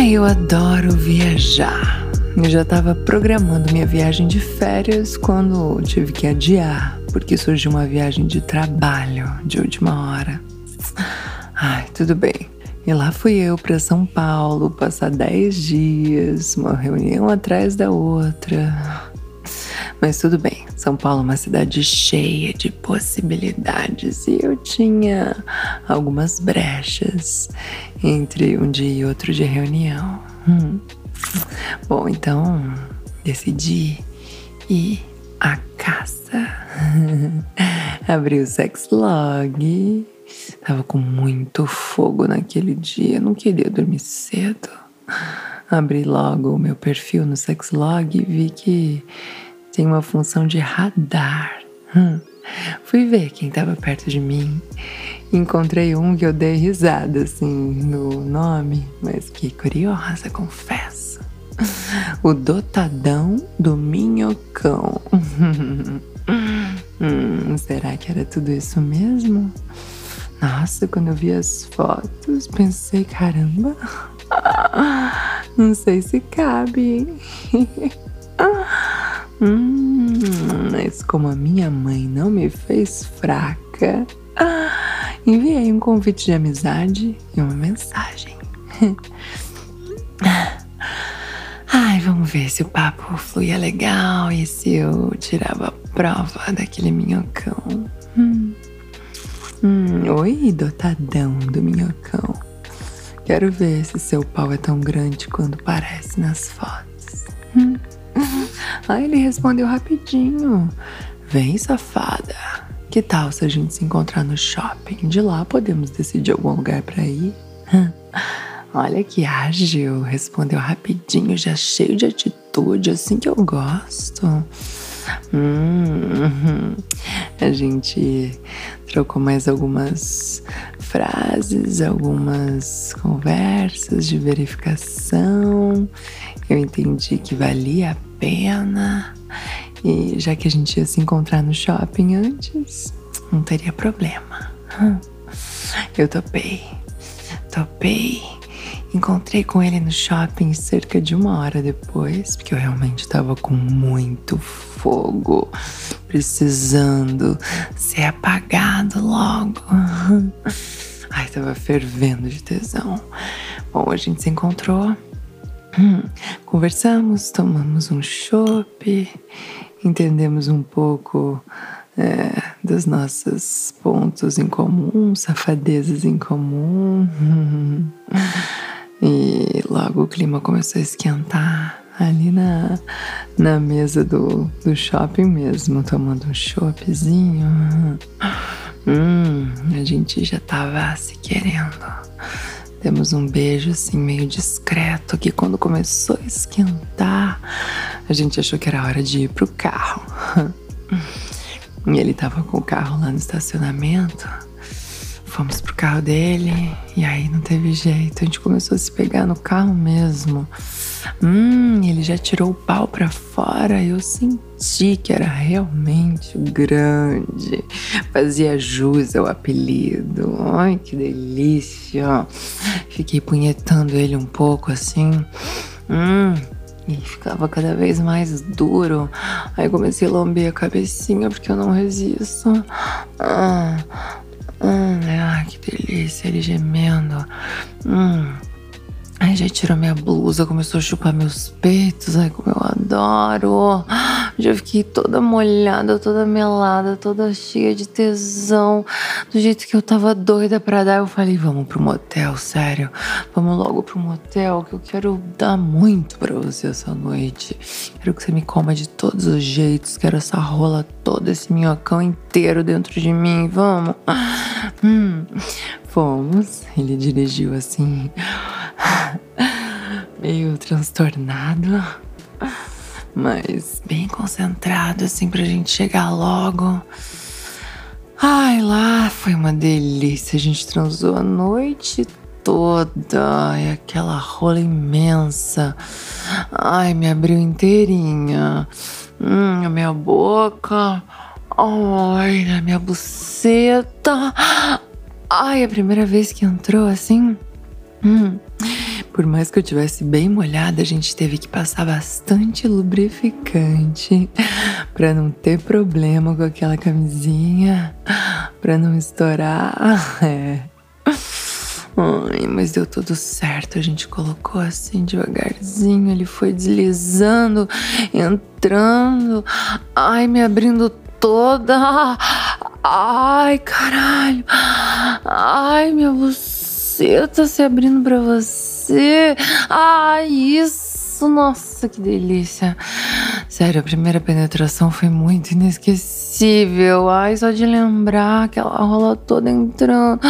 Eu adoro viajar. Eu já estava programando minha viagem de férias quando tive que adiar, porque surgiu uma viagem de trabalho de última hora. Ai, tudo bem. E lá fui eu para São Paulo passar 10 dias, uma reunião atrás da outra. Mas tudo bem, São Paulo é uma cidade cheia de possibilidades e eu tinha algumas brechas entre um dia e outro de reunião. Hum. Bom, então decidi ir à caça. Abri o sex log. Tava com muito fogo naquele dia, não queria dormir cedo. Abri logo o meu perfil no sex log e vi que tem uma função de radar. Hum. Fui ver quem estava perto de mim. Encontrei um que eu dei risada assim no nome, mas fiquei curiosa, confesso. O dotadão do minhocão. hum, será que era tudo isso mesmo? Nossa, quando eu vi as fotos, pensei, caramba, não sei se cabe. Hum, mas como a minha mãe não me fez fraca, ah, enviei um convite de amizade e uma mensagem. Ai, vamos ver se o papo fluía legal e se eu tirava prova daquele minhocão. Hum. Hum, oi, dotadão do minhocão. Quero ver se seu pau é tão grande quanto parece nas fotos. Aí ele respondeu rapidinho: Vem, safada. Que tal se a gente se encontrar no shopping? De lá podemos decidir algum lugar para ir. Olha que ágil, respondeu rapidinho, já cheio de atitude, assim que eu gosto. Hum, a gente trocou mais algumas frases, algumas conversas de verificação. Eu entendi que valia a pena. E já que a gente ia se encontrar no shopping antes, não teria problema. Eu topei. Topei. Encontrei com ele no shopping cerca de uma hora depois, porque eu realmente estava com muito fogo, precisando ser apagado logo. Ai, tava fervendo de tesão. Bom, a gente se encontrou Hum, conversamos, tomamos um chopp, entendemos um pouco é, dos nossos pontos em comum, safadezas em comum. E logo o clima começou a esquentar ali na, na mesa do, do shopping mesmo, tomando um choppzinho. Hum, a gente já tava se querendo. Demos um beijo assim meio discreto que quando começou a esquentar, a gente achou que era hora de ir pro carro. E ele tava com o carro lá no estacionamento. Fomos pro carro dele e aí não teve jeito. A gente começou a se pegar no carro mesmo. Hum, ele já tirou o pau pra fora. Eu senti que era realmente grande. Fazia jus ao apelido. Ai, que delícia. Fiquei punhetando ele um pouco assim. Hum, e ficava cada vez mais duro. Aí comecei a lamber a cabecinha porque eu não resisto. Ah, hum, ah, que delícia, ele gemendo. Hum. Aí já tirou minha blusa, começou a chupar meus peitos. Ai, como eu adoro. Já fiquei toda molhada, toda melada, toda cheia de tesão. Do jeito que eu tava doida pra dar, eu falei: vamos pro motel, sério. Vamos logo pro motel, que eu quero dar muito pra você essa noite. Quero que você me coma de todos os jeitos. Quero essa rola toda, esse minhocão inteiro dentro de mim. Vamos. Hum. Fomos. Ele dirigiu assim. Meio transtornado, mas bem concentrado, assim, pra gente chegar logo. Ai, lá foi uma delícia. A gente transou a noite toda. E aquela rola imensa. Ai, me abriu inteirinha. Hum, a minha boca. Ai, a minha buceta. Ai, a primeira vez que entrou assim. Hum, por mais que eu tivesse bem molhada, a gente teve que passar bastante lubrificante para não ter problema com aquela camisinha, para não estourar. É. Ai, mas deu tudo certo. A gente colocou assim devagarzinho, ele foi deslizando, entrando, ai, me abrindo toda. Ai, caralho. Ai, minha buceta se abrindo pra você você. Ai, isso. Nossa, que delícia. Sério, a primeira penetração foi muito inesquecível. Ai, só de lembrar aquela rola toda entrando.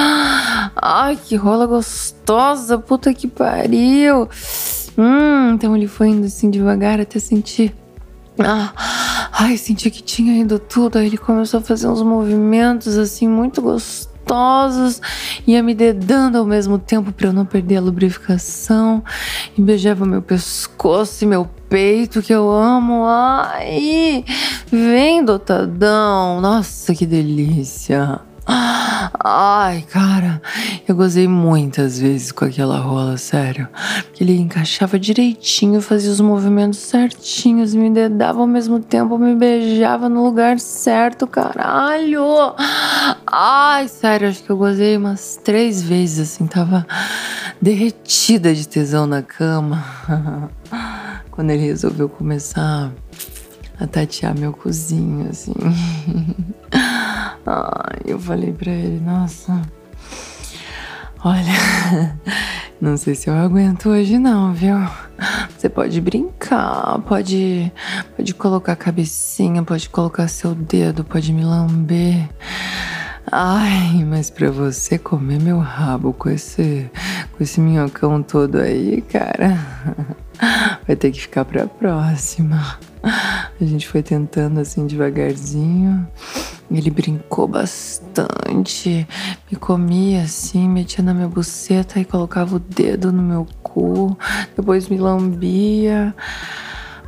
Ai, que rola gostosa. Puta que pariu. Hum, então ele foi indo assim devagar até sentir. Ah, ai, senti que tinha ido tudo. Aí ele começou a fazer uns movimentos assim muito gostosos gostosos, ia me dedando ao mesmo tempo para eu não perder a lubrificação, e beijava meu pescoço e meu peito que eu amo. Ai, vem dotadão, nossa que delícia. Ai, cara, eu gozei muitas vezes com aquela rola, sério. Porque ele encaixava direitinho, fazia os movimentos certinhos, me dedava ao mesmo tempo, me beijava no lugar certo, caralho. Ai, sério, acho que eu gozei umas três vezes, assim, tava derretida de tesão na cama. Quando ele resolveu começar a tatear meu cozinho, assim. Ai, eu falei pra ele, nossa. Olha, não sei se eu aguento hoje não, viu? Você pode brincar, pode, pode colocar a cabecinha, pode colocar seu dedo, pode me lamber. Ai, mas pra você comer meu rabo com esse, com esse minhocão todo aí, cara, vai ter que ficar pra próxima. A gente foi tentando assim devagarzinho. Ele brincou bastante, me comia assim, metia na minha buceta e colocava o dedo no meu cu, depois me lambia.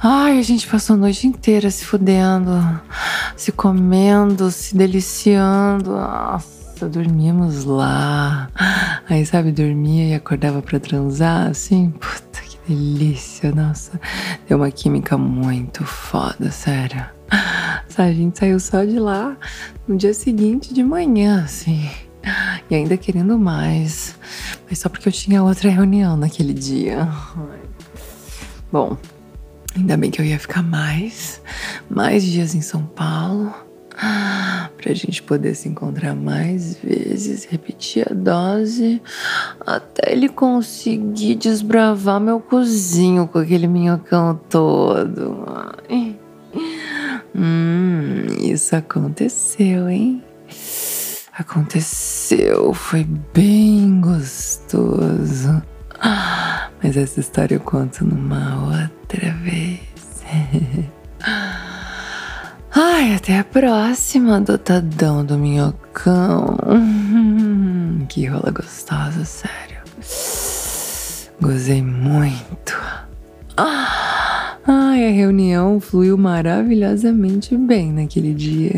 Ai, a gente passou a noite inteira se fudendo, se comendo, se deliciando. Nossa, dormíamos lá. Aí, sabe, dormia e acordava para transar, assim. Puta que delícia, nossa. Deu uma química muito foda, sério. A gente saiu só de lá no dia seguinte de manhã, assim. E ainda querendo mais. Mas só porque eu tinha outra reunião naquele dia. Bom, ainda bem que eu ia ficar mais, mais dias em São Paulo. Pra gente poder se encontrar mais vezes, repetir a dose, até ele conseguir desbravar meu cozinho com aquele minhocão todo. Hum, isso aconteceu, hein? Aconteceu, foi bem gostoso. Mas essa história eu conto numa outra vez. Ai, até a próxima, dotadão do minhocão. que rola gostosa, sério. Gozei muito. Ah! Ai, a reunião fluiu maravilhosamente bem naquele dia.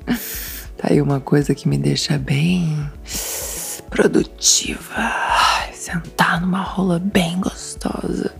tá aí uma coisa que me deixa bem produtiva. Ai, sentar numa rola bem gostosa.